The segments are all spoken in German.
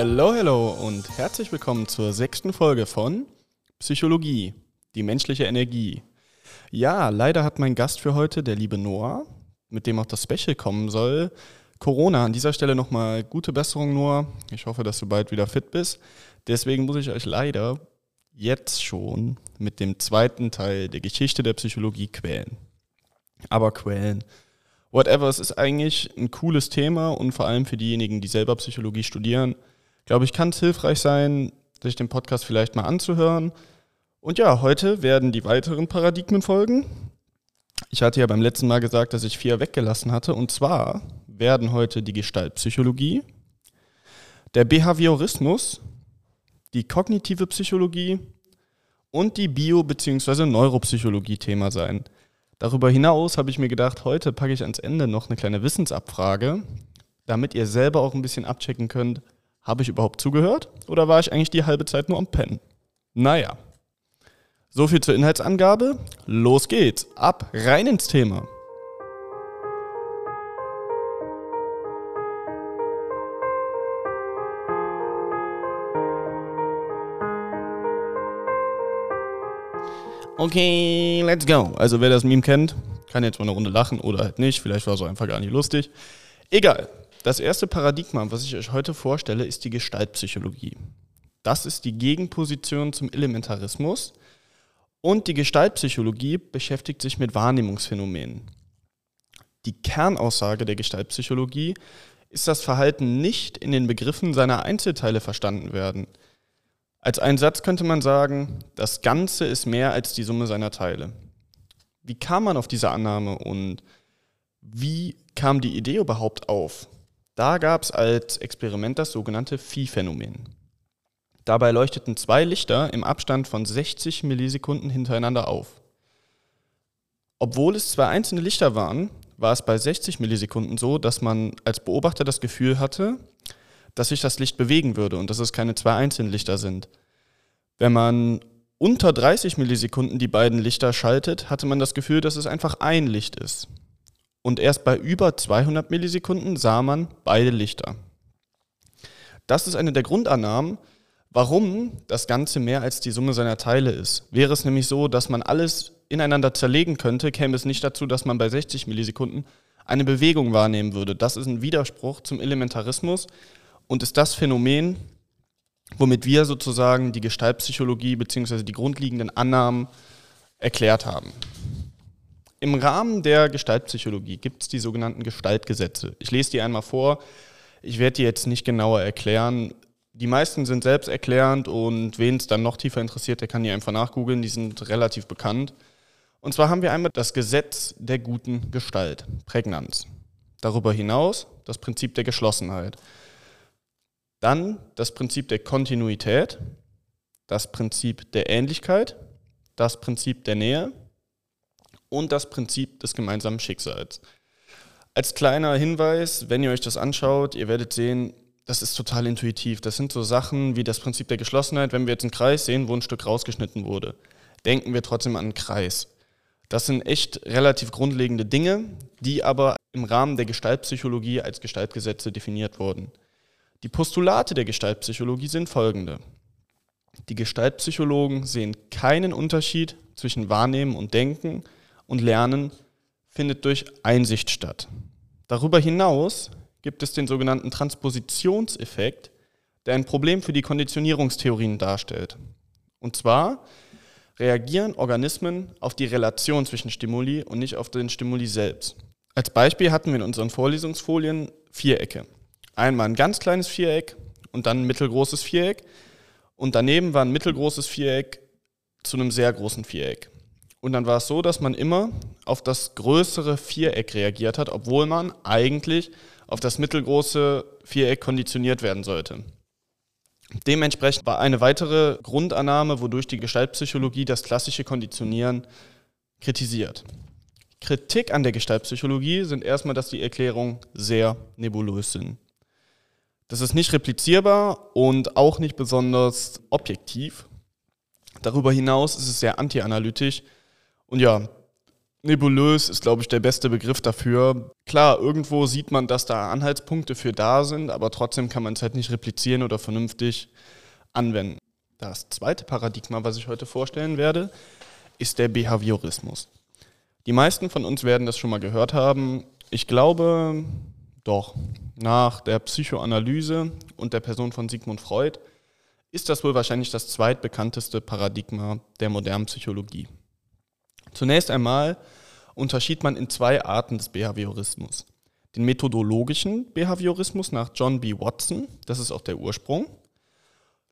Hello, hello und herzlich willkommen zur sechsten Folge von Psychologie, die menschliche Energie. Ja, leider hat mein Gast für heute, der liebe Noah, mit dem auch das Special kommen soll, Corona. An dieser Stelle nochmal gute Besserung, Noah. Ich hoffe, dass du bald wieder fit bist. Deswegen muss ich euch leider jetzt schon mit dem zweiten Teil der Geschichte der Psychologie quälen. Aber quälen. Whatever, es ist eigentlich ein cooles Thema und vor allem für diejenigen, die selber Psychologie studieren, glaube ich, kann es hilfreich sein, sich den Podcast vielleicht mal anzuhören. Und ja, heute werden die weiteren Paradigmen folgen. Ich hatte ja beim letzten Mal gesagt, dass ich vier weggelassen hatte. Und zwar werden heute die Gestaltpsychologie, der Behaviorismus, die kognitive Psychologie und die Bio- bzw. Neuropsychologie Thema sein. Darüber hinaus habe ich mir gedacht, heute packe ich ans Ende noch eine kleine Wissensabfrage, damit ihr selber auch ein bisschen abchecken könnt, habe ich überhaupt zugehört oder war ich eigentlich die halbe Zeit nur am Pennen? Naja, so viel zur Inhaltsangabe. Los geht's, ab, rein ins Thema. Okay, let's go. Also wer das Meme kennt, kann jetzt mal eine Runde lachen oder halt nicht. Vielleicht war es auch einfach gar nicht lustig. Egal. Das erste Paradigma, was ich euch heute vorstelle, ist die Gestaltpsychologie. Das ist die Gegenposition zum Elementarismus. Und die Gestaltpsychologie beschäftigt sich mit Wahrnehmungsphänomenen. Die Kernaussage der Gestaltpsychologie ist, dass Verhalten nicht in den Begriffen seiner Einzelteile verstanden werden – als einen Satz könnte man sagen, das Ganze ist mehr als die Summe seiner Teile. Wie kam man auf diese Annahme und wie kam die Idee überhaupt auf? Da gab es als Experiment das sogenannte Phi-Phänomen. Dabei leuchteten zwei Lichter im Abstand von 60 Millisekunden hintereinander auf. Obwohl es zwei einzelne Lichter waren, war es bei 60 Millisekunden so, dass man als Beobachter das Gefühl hatte, dass sich das Licht bewegen würde und dass es keine zwei einzelnen Lichter sind. Wenn man unter 30 Millisekunden die beiden Lichter schaltet, hatte man das Gefühl, dass es einfach ein Licht ist. Und erst bei über 200 Millisekunden sah man beide Lichter. Das ist eine der Grundannahmen, warum das Ganze mehr als die Summe seiner Teile ist. Wäre es nämlich so, dass man alles ineinander zerlegen könnte, käme es nicht dazu, dass man bei 60 Millisekunden eine Bewegung wahrnehmen würde. Das ist ein Widerspruch zum Elementarismus, und ist das Phänomen, womit wir sozusagen die Gestaltpsychologie bzw. die grundlegenden Annahmen erklärt haben. Im Rahmen der Gestaltpsychologie gibt es die sogenannten Gestaltgesetze. Ich lese die einmal vor. Ich werde die jetzt nicht genauer erklären. Die meisten sind selbsterklärend und wen es dann noch tiefer interessiert, der kann die einfach nachgoogeln. Die sind relativ bekannt. Und zwar haben wir einmal das Gesetz der guten Gestalt, Prägnanz. Darüber hinaus das Prinzip der Geschlossenheit. Dann das Prinzip der Kontinuität, das Prinzip der Ähnlichkeit, das Prinzip der Nähe und das Prinzip des gemeinsamen Schicksals. Als kleiner Hinweis, wenn ihr euch das anschaut, ihr werdet sehen, das ist total intuitiv. Das sind so Sachen wie das Prinzip der Geschlossenheit. Wenn wir jetzt einen Kreis sehen, wo ein Stück rausgeschnitten wurde, denken wir trotzdem an einen Kreis. Das sind echt relativ grundlegende Dinge, die aber im Rahmen der Gestaltpsychologie als Gestaltgesetze definiert wurden. Die Postulate der Gestaltpsychologie sind folgende. Die Gestaltpsychologen sehen keinen Unterschied zwischen Wahrnehmen und Denken und Lernen findet durch Einsicht statt. Darüber hinaus gibt es den sogenannten Transpositionseffekt, der ein Problem für die Konditionierungstheorien darstellt. Und zwar reagieren Organismen auf die Relation zwischen Stimuli und nicht auf den Stimuli selbst. Als Beispiel hatten wir in unseren Vorlesungsfolien Vierecke einmal ein ganz kleines Viereck und dann ein mittelgroßes Viereck. Und daneben war ein mittelgroßes Viereck zu einem sehr großen Viereck. Und dann war es so, dass man immer auf das größere Viereck reagiert hat, obwohl man eigentlich auf das mittelgroße Viereck konditioniert werden sollte. Dementsprechend war eine weitere Grundannahme, wodurch die Gestaltpsychologie das klassische Konditionieren kritisiert. Kritik an der Gestaltpsychologie sind erstmal, dass die Erklärungen sehr nebulös sind. Das ist nicht replizierbar und auch nicht besonders objektiv. Darüber hinaus ist es sehr anti-analytisch. Und ja, nebulös ist, glaube ich, der beste Begriff dafür. Klar, irgendwo sieht man, dass da Anhaltspunkte für da sind, aber trotzdem kann man es halt nicht replizieren oder vernünftig anwenden. Das zweite Paradigma, was ich heute vorstellen werde, ist der Behaviorismus. Die meisten von uns werden das schon mal gehört haben. Ich glaube, doch, nach der Psychoanalyse und der Person von Sigmund Freud ist das wohl wahrscheinlich das zweitbekannteste Paradigma der modernen Psychologie. Zunächst einmal unterschied man in zwei Arten des Behaviorismus. Den methodologischen Behaviorismus nach John B. Watson, das ist auch der Ursprung.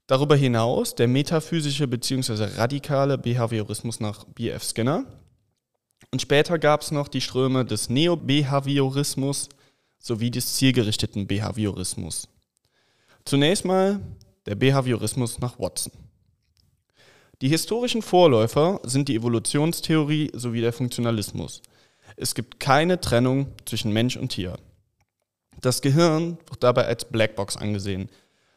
Darüber hinaus der metaphysische bzw. radikale Behaviorismus nach B.F. Skinner. Und später gab es noch die Ströme des Neo-Behaviorismus sowie des zielgerichteten Behaviorismus. Zunächst mal der Behaviorismus nach Watson. Die historischen Vorläufer sind die Evolutionstheorie sowie der Funktionalismus. Es gibt keine Trennung zwischen Mensch und Tier. Das Gehirn wird dabei als Blackbox angesehen.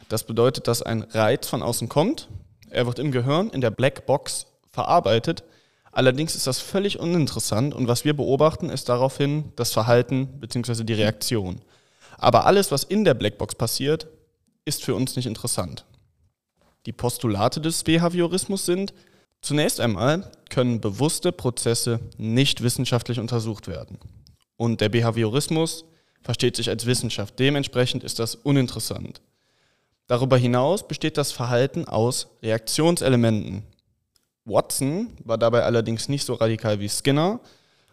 Das bedeutet, dass ein Reiz von außen kommt, er wird im Gehirn in der Blackbox verarbeitet, allerdings ist das völlig uninteressant und was wir beobachten, ist daraufhin das Verhalten bzw. die Reaktion. Aber alles, was in der Blackbox passiert, ist für uns nicht interessant. Die Postulate des Behaviorismus sind, zunächst einmal können bewusste Prozesse nicht wissenschaftlich untersucht werden. Und der Behaviorismus versteht sich als Wissenschaft. Dementsprechend ist das uninteressant. Darüber hinaus besteht das Verhalten aus Reaktionselementen. Watson war dabei allerdings nicht so radikal wie Skinner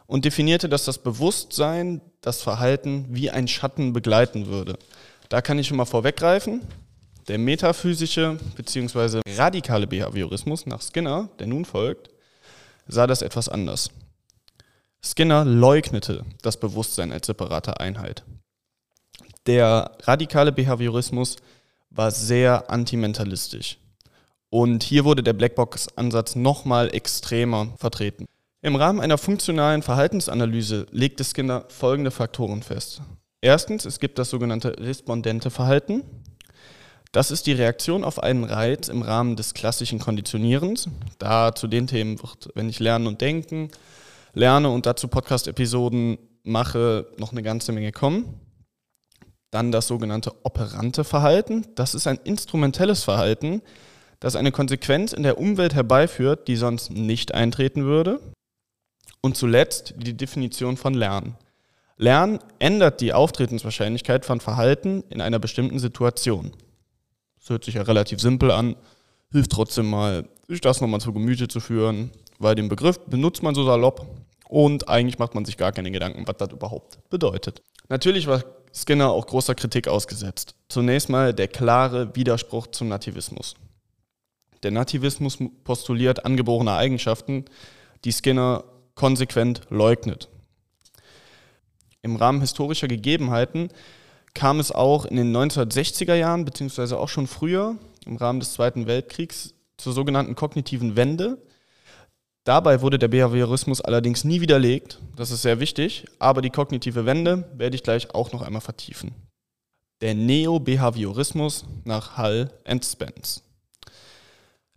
und definierte, dass das Bewusstsein das Verhalten wie ein Schatten begleiten würde. Da kann ich schon mal vorweggreifen. Der metaphysische bzw. radikale Behaviorismus nach Skinner, der nun folgt, sah das etwas anders. Skinner leugnete das Bewusstsein als separate Einheit. Der radikale Behaviorismus war sehr antimentalistisch. Und hier wurde der Blackbox-Ansatz nochmal extremer vertreten. Im Rahmen einer funktionalen Verhaltensanalyse legte Skinner folgende Faktoren fest. Erstens, es gibt das sogenannte respondente Verhalten. Das ist die Reaktion auf einen Reiz im Rahmen des klassischen Konditionierens. Da zu den Themen wird, wenn ich lernen und denken, lerne und dazu Podcast-Episoden mache, noch eine ganze Menge kommen. Dann das sogenannte operante Verhalten. Das ist ein instrumentelles Verhalten, das eine Konsequenz in der Umwelt herbeiführt, die sonst nicht eintreten würde. Und zuletzt die Definition von Lernen. Lernen ändert die Auftretenswahrscheinlichkeit von Verhalten in einer bestimmten Situation. Das hört sich ja relativ simpel an, hilft trotzdem mal, sich das nochmal zu Gemüte zu führen, weil den Begriff benutzt man so salopp und eigentlich macht man sich gar keine Gedanken, was das überhaupt bedeutet. Natürlich war Skinner auch großer Kritik ausgesetzt. Zunächst mal der klare Widerspruch zum Nativismus. Der Nativismus postuliert angeborene Eigenschaften, die Skinner konsequent leugnet. Im Rahmen historischer Gegebenheiten kam es auch in den 1960er Jahren, beziehungsweise auch schon früher, im Rahmen des Zweiten Weltkriegs, zur sogenannten kognitiven Wende. Dabei wurde der Behaviorismus allerdings nie widerlegt, das ist sehr wichtig, aber die kognitive Wende werde ich gleich auch noch einmal vertiefen. Der Neo-Behaviorismus nach Hull and Spence.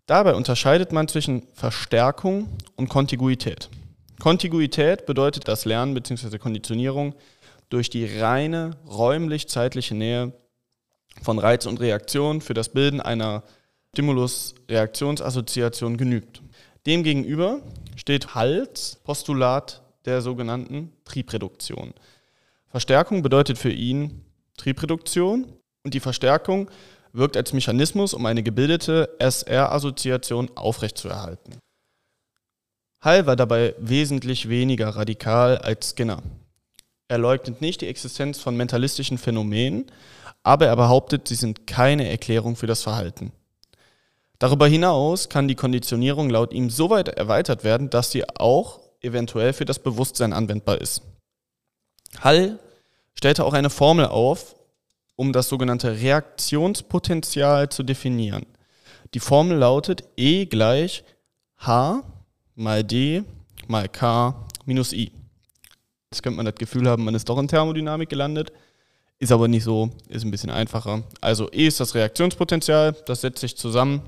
Dabei unterscheidet man zwischen Verstärkung und Kontiguität. Kontiguität bedeutet das Lernen bzw. Konditionierung durch die reine räumlich-zeitliche Nähe von Reiz und Reaktion für das Bilden einer Stimulus-Reaktionsassoziation genügt. Demgegenüber steht Halls Postulat der sogenannten Triebreduktion. Verstärkung bedeutet für ihn Triebreduktion und die Verstärkung wirkt als Mechanismus, um eine gebildete SR-Assoziation aufrechtzuerhalten. Hall war dabei wesentlich weniger radikal als Skinner. Er leugnet nicht die Existenz von mentalistischen Phänomenen, aber er behauptet, sie sind keine Erklärung für das Verhalten. Darüber hinaus kann die Konditionierung laut ihm so weit erweitert werden, dass sie auch eventuell für das Bewusstsein anwendbar ist. Hall stellte auch eine Formel auf, um das sogenannte Reaktionspotenzial zu definieren. Die Formel lautet E gleich H mal D mal K minus I. Jetzt könnte man das Gefühl haben, man ist doch in Thermodynamik gelandet. Ist aber nicht so, ist ein bisschen einfacher. Also E ist das Reaktionspotenzial, das setzt sich zusammen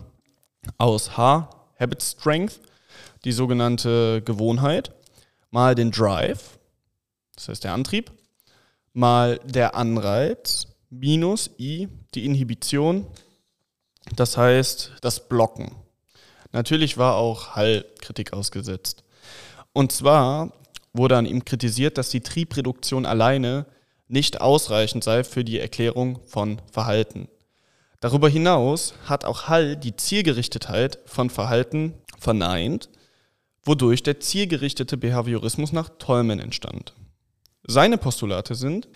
aus H, Habit Strength, die sogenannte Gewohnheit, mal den Drive, das heißt der Antrieb, mal der Anreiz, minus I, die Inhibition, das heißt das Blocken. Natürlich war auch Hall Kritik ausgesetzt. Und zwar wurde an ihm kritisiert, dass die Triebreduktion alleine nicht ausreichend sei für die Erklärung von Verhalten. Darüber hinaus hat auch Hall die Zielgerichtetheit von Verhalten verneint, wodurch der zielgerichtete Behaviorismus nach Tolman entstand. Seine Postulate sind,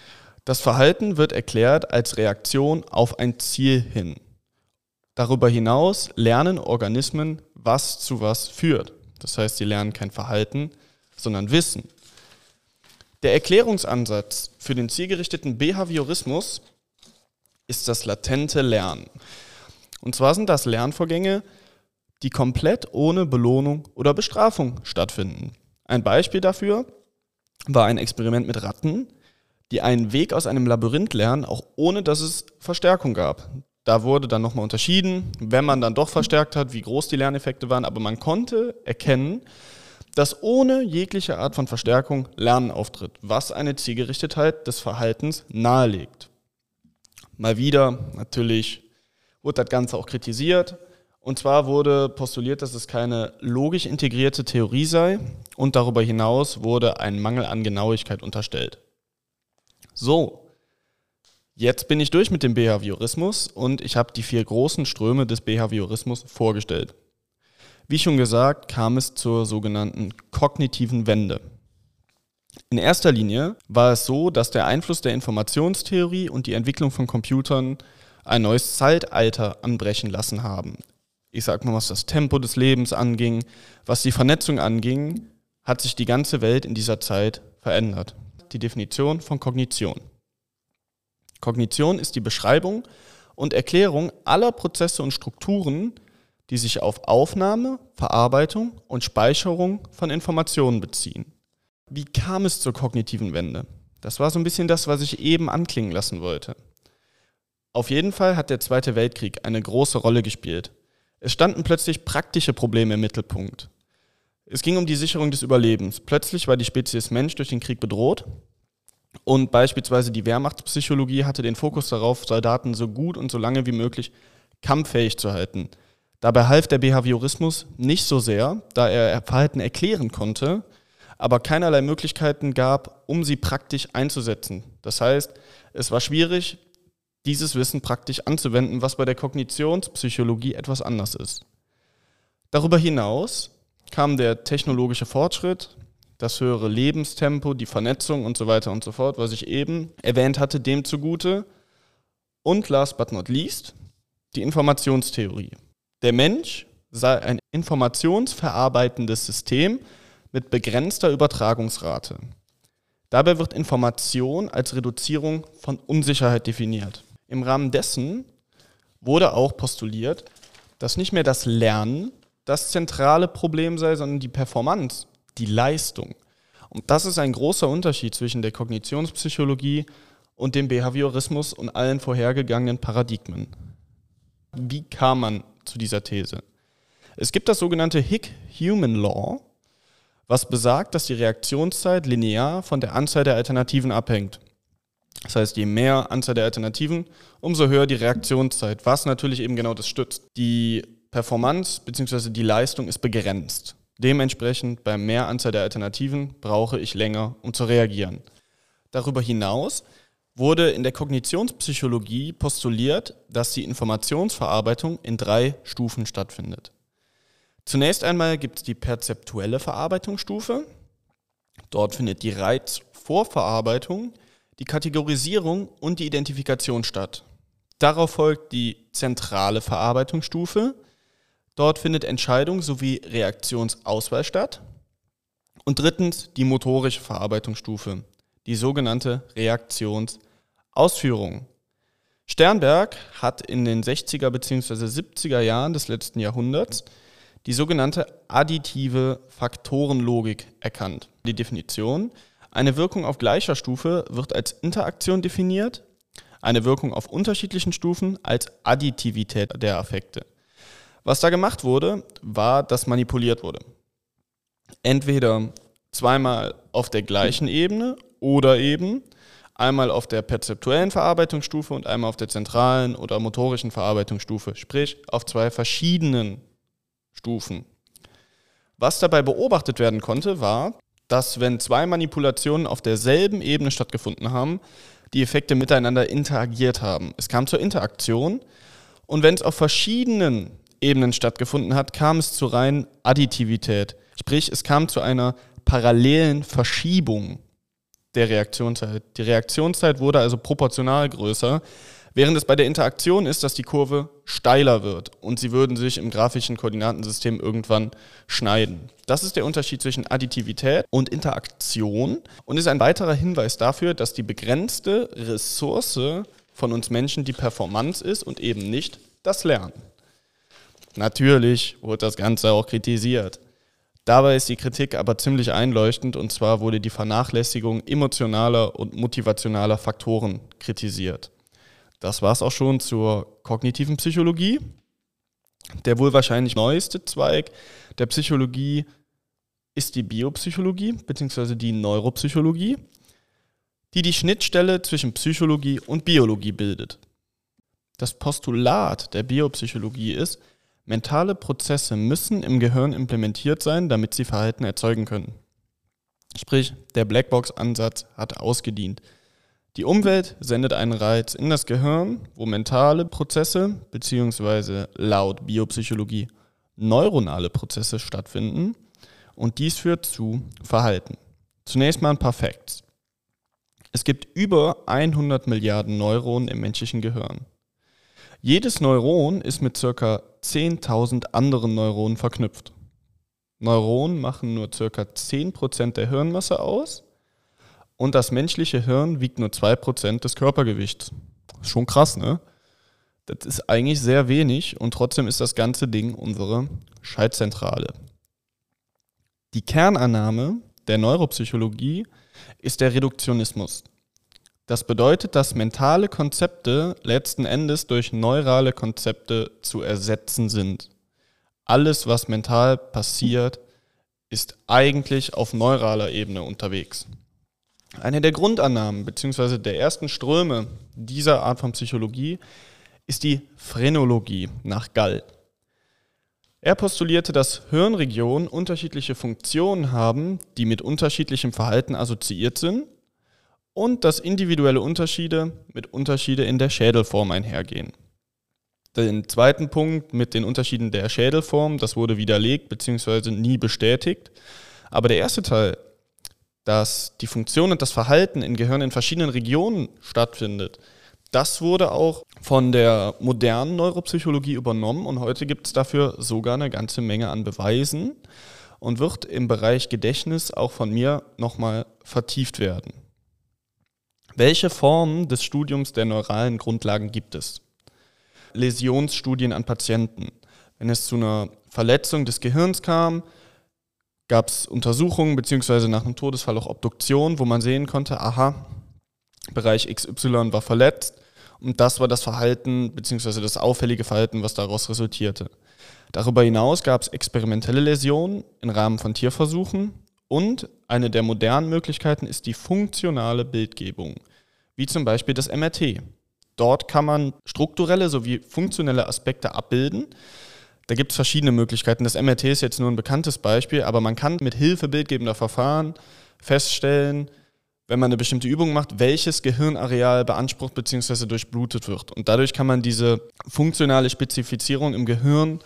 das Verhalten wird erklärt als Reaktion auf ein Ziel hin. Darüber hinaus lernen Organismen, was zu was führt. Das heißt, sie lernen kein Verhalten, sondern Wissen. Der Erklärungsansatz für den zielgerichteten Behaviorismus ist das latente Lernen. Und zwar sind das Lernvorgänge, die komplett ohne Belohnung oder Bestrafung stattfinden. Ein Beispiel dafür war ein Experiment mit Ratten, die einen Weg aus einem Labyrinth lernen, auch ohne dass es Verstärkung gab. Da wurde dann nochmal unterschieden, wenn man dann doch verstärkt hat, wie groß die Lerneffekte waren, aber man konnte erkennen, dass ohne jegliche Art von Verstärkung Lernen auftritt, was eine Zielgerichtetheit des Verhaltens nahelegt. Mal wieder, natürlich wurde das Ganze auch kritisiert. Und zwar wurde postuliert, dass es keine logisch integrierte Theorie sei und darüber hinaus wurde ein Mangel an Genauigkeit unterstellt. So, jetzt bin ich durch mit dem Behaviorismus und ich habe die vier großen Ströme des Behaviorismus vorgestellt. Wie schon gesagt, kam es zur sogenannten kognitiven Wende. In erster Linie war es so, dass der Einfluss der Informationstheorie und die Entwicklung von Computern ein neues Zeitalter anbrechen lassen haben. Ich sag mal, was das Tempo des Lebens anging, was die Vernetzung anging, hat sich die ganze Welt in dieser Zeit verändert die Definition von Kognition. Kognition ist die Beschreibung und Erklärung aller Prozesse und Strukturen, die sich auf Aufnahme, Verarbeitung und Speicherung von Informationen beziehen. Wie kam es zur kognitiven Wende? Das war so ein bisschen das, was ich eben anklingen lassen wollte. Auf jeden Fall hat der Zweite Weltkrieg eine große Rolle gespielt. Es standen plötzlich praktische Probleme im Mittelpunkt. Es ging um die Sicherung des Überlebens. Plötzlich war die Spezies Mensch durch den Krieg bedroht und beispielsweise die Wehrmachtspsychologie hatte den Fokus darauf, Soldaten so gut und so lange wie möglich kampffähig zu halten. Dabei half der Behaviorismus nicht so sehr, da er Verhalten erklären konnte, aber keinerlei Möglichkeiten gab, um sie praktisch einzusetzen. Das heißt, es war schwierig, dieses Wissen praktisch anzuwenden, was bei der Kognitionspsychologie etwas anders ist. Darüber hinaus kam der technologische Fortschritt, das höhere Lebenstempo, die Vernetzung und so weiter und so fort, was ich eben erwähnt hatte, dem zugute. Und last but not least, die Informationstheorie. Der Mensch sei ein informationsverarbeitendes System mit begrenzter Übertragungsrate. Dabei wird Information als Reduzierung von Unsicherheit definiert. Im Rahmen dessen wurde auch postuliert, dass nicht mehr das Lernen das zentrale Problem sei, sondern die Performance, die Leistung. Und das ist ein großer Unterschied zwischen der Kognitionspsychologie und dem Behaviorismus und allen vorhergegangenen Paradigmen. Wie kam man zu dieser These? Es gibt das sogenannte Hick-Human Law, was besagt, dass die Reaktionszeit linear von der Anzahl der Alternativen abhängt. Das heißt, je mehr Anzahl der Alternativen, umso höher die Reaktionszeit, was natürlich eben genau das stützt. Die Performance bzw. die Leistung ist begrenzt. Dementsprechend bei mehr Anzahl der Alternativen brauche ich länger, um zu reagieren. Darüber hinaus wurde in der Kognitionspsychologie postuliert, dass die Informationsverarbeitung in drei Stufen stattfindet. Zunächst einmal gibt es die perzeptuelle Verarbeitungsstufe. Dort findet die Reizvorverarbeitung, die Kategorisierung und die Identifikation statt. Darauf folgt die zentrale Verarbeitungsstufe, Dort findet Entscheidung sowie Reaktionsauswahl statt. Und drittens die motorische Verarbeitungsstufe, die sogenannte Reaktionsausführung. Sternberg hat in den 60er bzw. 70er Jahren des letzten Jahrhunderts die sogenannte additive Faktorenlogik erkannt. Die Definition, eine Wirkung auf gleicher Stufe wird als Interaktion definiert, eine Wirkung auf unterschiedlichen Stufen als Additivität der Affekte. Was da gemacht wurde, war, dass manipuliert wurde. Entweder zweimal auf der gleichen Ebene oder eben einmal auf der perzeptuellen Verarbeitungsstufe und einmal auf der zentralen oder motorischen Verarbeitungsstufe, sprich auf zwei verschiedenen Stufen. Was dabei beobachtet werden konnte, war, dass wenn zwei Manipulationen auf derselben Ebene stattgefunden haben, die Effekte miteinander interagiert haben. Es kam zur Interaktion und wenn es auf verschiedenen Ebenen stattgefunden hat, kam es zu rein Additivität. Sprich, es kam zu einer parallelen Verschiebung der Reaktionszeit. Die Reaktionszeit wurde also proportional größer, während es bei der Interaktion ist, dass die Kurve steiler wird und sie würden sich im grafischen Koordinatensystem irgendwann schneiden. Das ist der Unterschied zwischen Additivität und Interaktion und ist ein weiterer Hinweis dafür, dass die begrenzte Ressource von uns Menschen die Performance ist und eben nicht das Lernen. Natürlich wurde das Ganze auch kritisiert. Dabei ist die Kritik aber ziemlich einleuchtend und zwar wurde die Vernachlässigung emotionaler und motivationaler Faktoren kritisiert. Das war es auch schon zur kognitiven Psychologie. Der wohl wahrscheinlich neueste Zweig der Psychologie ist die Biopsychologie bzw. die Neuropsychologie, die die Schnittstelle zwischen Psychologie und Biologie bildet. Das Postulat der Biopsychologie ist, Mentale Prozesse müssen im Gehirn implementiert sein, damit sie Verhalten erzeugen können. Sprich, der Blackbox-Ansatz hat ausgedient. Die Umwelt sendet einen Reiz in das Gehirn, wo mentale Prozesse bzw. laut Biopsychologie neuronale Prozesse stattfinden und dies führt zu Verhalten. Zunächst mal ein paar Facts. Es gibt über 100 Milliarden Neuronen im menschlichen Gehirn. Jedes Neuron ist mit ca. 10.000 anderen Neuronen verknüpft. Neuronen machen nur ca. 10% der Hirnmasse aus und das menschliche Hirn wiegt nur 2% des Körpergewichts. Schon krass, ne? Das ist eigentlich sehr wenig und trotzdem ist das ganze Ding unsere Schaltzentrale. Die Kernannahme der Neuropsychologie ist der Reduktionismus. Das bedeutet, dass mentale Konzepte letzten Endes durch neurale Konzepte zu ersetzen sind. Alles, was mental passiert, ist eigentlich auf neuraler Ebene unterwegs. Eine der Grundannahmen bzw. der ersten Ströme dieser Art von Psychologie ist die Phrenologie nach Gall. Er postulierte, dass Hirnregionen unterschiedliche Funktionen haben, die mit unterschiedlichem Verhalten assoziiert sind und dass individuelle Unterschiede mit Unterschiede in der Schädelform einhergehen. Den zweiten Punkt mit den Unterschieden der Schädelform, das wurde widerlegt bzw. nie bestätigt. Aber der erste Teil, dass die Funktion und das Verhalten im Gehirn in verschiedenen Regionen stattfindet, das wurde auch von der modernen Neuropsychologie übernommen und heute gibt es dafür sogar eine ganze Menge an Beweisen und wird im Bereich Gedächtnis auch von mir nochmal vertieft werden. Welche Formen des Studiums der neuralen Grundlagen gibt es? Läsionsstudien an Patienten. Wenn es zu einer Verletzung des Gehirns kam, gab es Untersuchungen beziehungsweise nach einem Todesfall auch Obduktion, wo man sehen konnte, aha, Bereich XY war verletzt und das war das Verhalten beziehungsweise das auffällige Verhalten, was daraus resultierte. Darüber hinaus gab es experimentelle Läsionen im Rahmen von Tierversuchen und eine der modernen Möglichkeiten ist die funktionale Bildgebung, wie zum Beispiel das MRT. Dort kann man strukturelle sowie funktionelle Aspekte abbilden. Da gibt es verschiedene Möglichkeiten. Das MRT ist jetzt nur ein bekanntes Beispiel, aber man kann mit Hilfe bildgebender Verfahren feststellen, wenn man eine bestimmte Übung macht, welches Gehirnareal beansprucht bzw. durchblutet wird. Und dadurch kann man diese funktionale Spezifizierung im Gehirn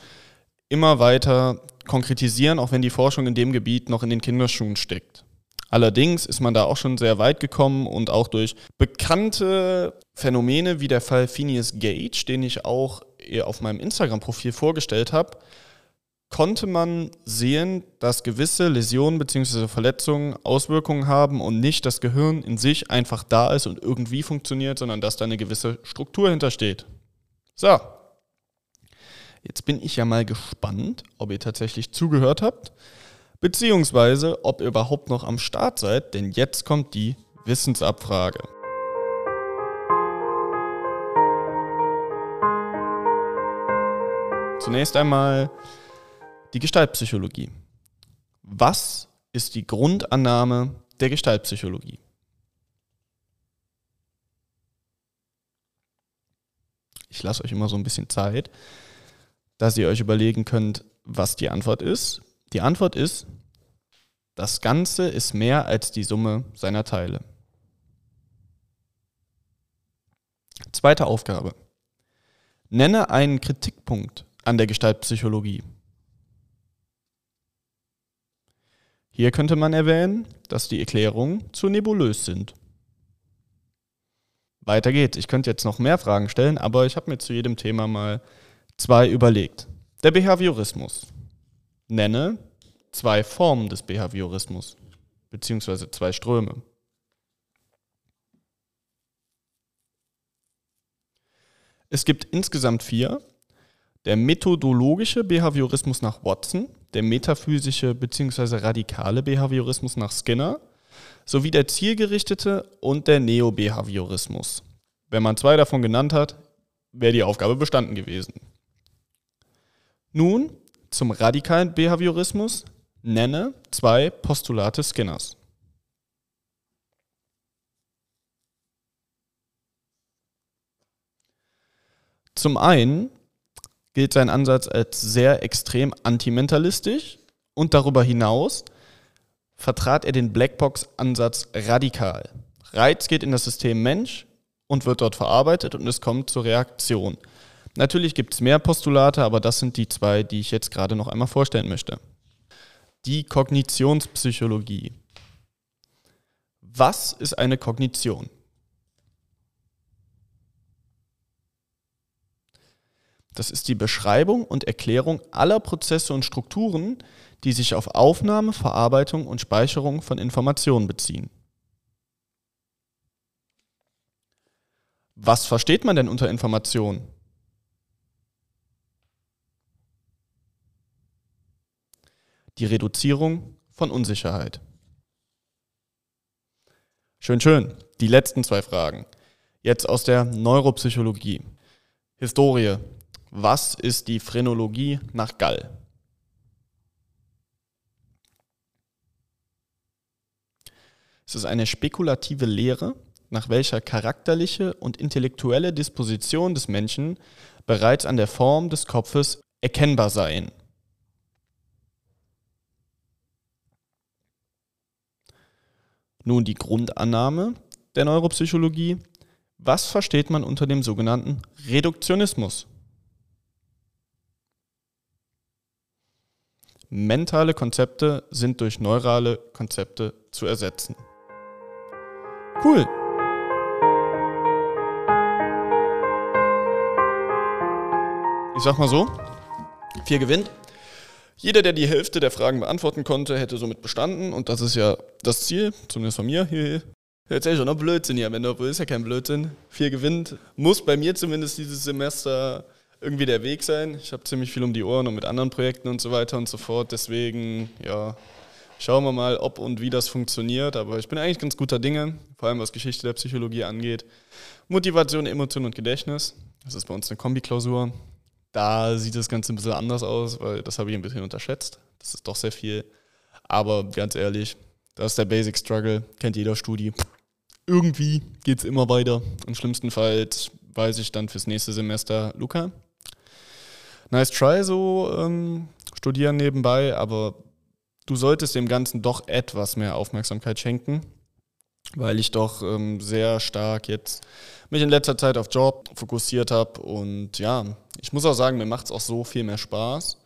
immer weiter konkretisieren, auch wenn die Forschung in dem Gebiet noch in den Kinderschuhen steckt. Allerdings ist man da auch schon sehr weit gekommen und auch durch bekannte Phänomene wie der Fall Phineas Gage, den ich auch auf meinem Instagram-Profil vorgestellt habe, konnte man sehen, dass gewisse Läsionen bzw. Verletzungen Auswirkungen haben und nicht das Gehirn in sich einfach da ist und irgendwie funktioniert, sondern dass da eine gewisse Struktur hintersteht. So, Jetzt bin ich ja mal gespannt, ob ihr tatsächlich zugehört habt, beziehungsweise ob ihr überhaupt noch am Start seid, denn jetzt kommt die Wissensabfrage. Zunächst einmal die Gestaltpsychologie. Was ist die Grundannahme der Gestaltpsychologie? Ich lasse euch immer so ein bisschen Zeit, dass ihr euch überlegen könnt, was die Antwort ist. Die Antwort ist, das Ganze ist mehr als die Summe seiner Teile. Zweite Aufgabe. Nenne einen Kritikpunkt an der Gestaltpsychologie. Hier könnte man erwähnen, dass die Erklärungen zu nebulös sind. Weiter geht's. Ich könnte jetzt noch mehr Fragen stellen, aber ich habe mir zu jedem Thema mal zwei überlegt. Der Behaviorismus. Nenne zwei Formen des Behaviorismus, beziehungsweise zwei Ströme. Es gibt insgesamt vier. Der methodologische Behaviorismus nach Watson, der metaphysische bzw. radikale Behaviorismus nach Skinner sowie der zielgerichtete und der Neobehaviorismus. Wenn man zwei davon genannt hat, wäre die Aufgabe bestanden gewesen. Nun zum radikalen Behaviorismus nenne zwei Postulate Skinners. Zum einen gilt sein Ansatz als sehr extrem antimentalistisch und darüber hinaus vertrat er den Blackbox-Ansatz radikal. Reiz geht in das System Mensch und wird dort verarbeitet und es kommt zur Reaktion. Natürlich gibt es mehr Postulate, aber das sind die zwei, die ich jetzt gerade noch einmal vorstellen möchte. Die Kognitionspsychologie. Was ist eine Kognition? Das ist die Beschreibung und Erklärung aller Prozesse und Strukturen, die sich auf Aufnahme, Verarbeitung und Speicherung von Informationen beziehen. Was versteht man denn unter Information? Die Reduzierung von Unsicherheit. Schön, schön. Die letzten zwei Fragen. Jetzt aus der Neuropsychologie. Historie. Was ist die Phrenologie nach Gall? Es ist eine spekulative Lehre, nach welcher charakterliche und intellektuelle Disposition des Menschen bereits an der Form des Kopfes erkennbar seien. Nun die Grundannahme der Neuropsychologie. Was versteht man unter dem sogenannten Reduktionismus? Mentale Konzepte sind durch neurale Konzepte zu ersetzen. Cool. Ich sag mal so, vier gewinnt. Jeder, der die Hälfte der Fragen beantworten konnte, hätte somit bestanden. Und das ist ja das Ziel, zumindest von mir. Jetzt ist ja noch Blödsinn hier am Ende, obwohl ist ja kein Blödsinn. Vier gewinnt. Muss bei mir zumindest dieses Semester irgendwie der Weg sein. Ich habe ziemlich viel um die Ohren und mit anderen Projekten und so weiter und so fort. Deswegen, ja, schauen wir mal, ob und wie das funktioniert. Aber ich bin eigentlich ganz guter Dinge, vor allem was Geschichte der Psychologie angeht. Motivation, Emotion und Gedächtnis. Das ist bei uns eine Kombi-Klausur. Da sieht das Ganze ein bisschen anders aus, weil das habe ich ein bisschen unterschätzt. Das ist doch sehr viel. Aber ganz ehrlich, das ist der Basic Struggle, kennt jeder Studi. Irgendwie geht es immer weiter. Und schlimmstenfalls weiß ich dann fürs nächste Semester, Luca, nice try so ähm, studieren nebenbei, aber du solltest dem Ganzen doch etwas mehr Aufmerksamkeit schenken, weil ich doch ähm, sehr stark jetzt mich in letzter Zeit auf Job fokussiert habe und ja, ich muss auch sagen, mir macht es auch so viel mehr Spaß.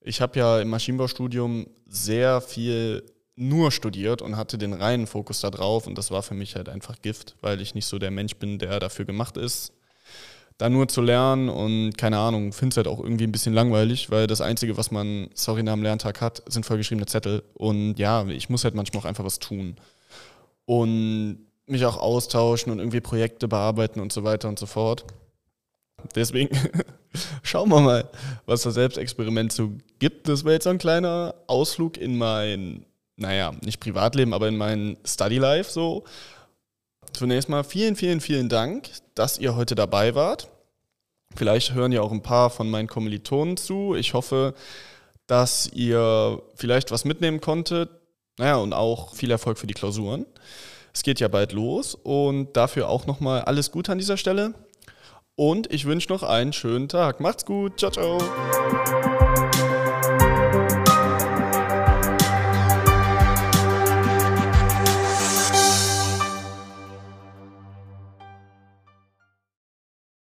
Ich habe ja im Maschinenbaustudium sehr viel nur studiert und hatte den reinen Fokus da drauf. Und das war für mich halt einfach Gift, weil ich nicht so der Mensch bin, der dafür gemacht ist, da nur zu lernen und keine Ahnung, finde es halt auch irgendwie ein bisschen langweilig, weil das Einzige, was man, sorry, nach dem Lerntag hat, sind vollgeschriebene Zettel. Und ja, ich muss halt manchmal auch einfach was tun und mich auch austauschen und irgendwie Projekte bearbeiten und so weiter und so fort. Deswegen schauen wir mal, was das Selbstexperiment so gibt. Das war jetzt so ein kleiner Ausflug in mein, naja, nicht Privatleben, aber in mein Study Life so. Zunächst mal vielen, vielen, vielen Dank, dass ihr heute dabei wart. Vielleicht hören ja auch ein paar von meinen Kommilitonen zu. Ich hoffe, dass ihr vielleicht was mitnehmen konntet. Naja, und auch viel Erfolg für die Klausuren. Es geht ja bald los und dafür auch nochmal alles Gute an dieser Stelle. Und ich wünsche noch einen schönen Tag. Macht's gut. Ciao, ciao.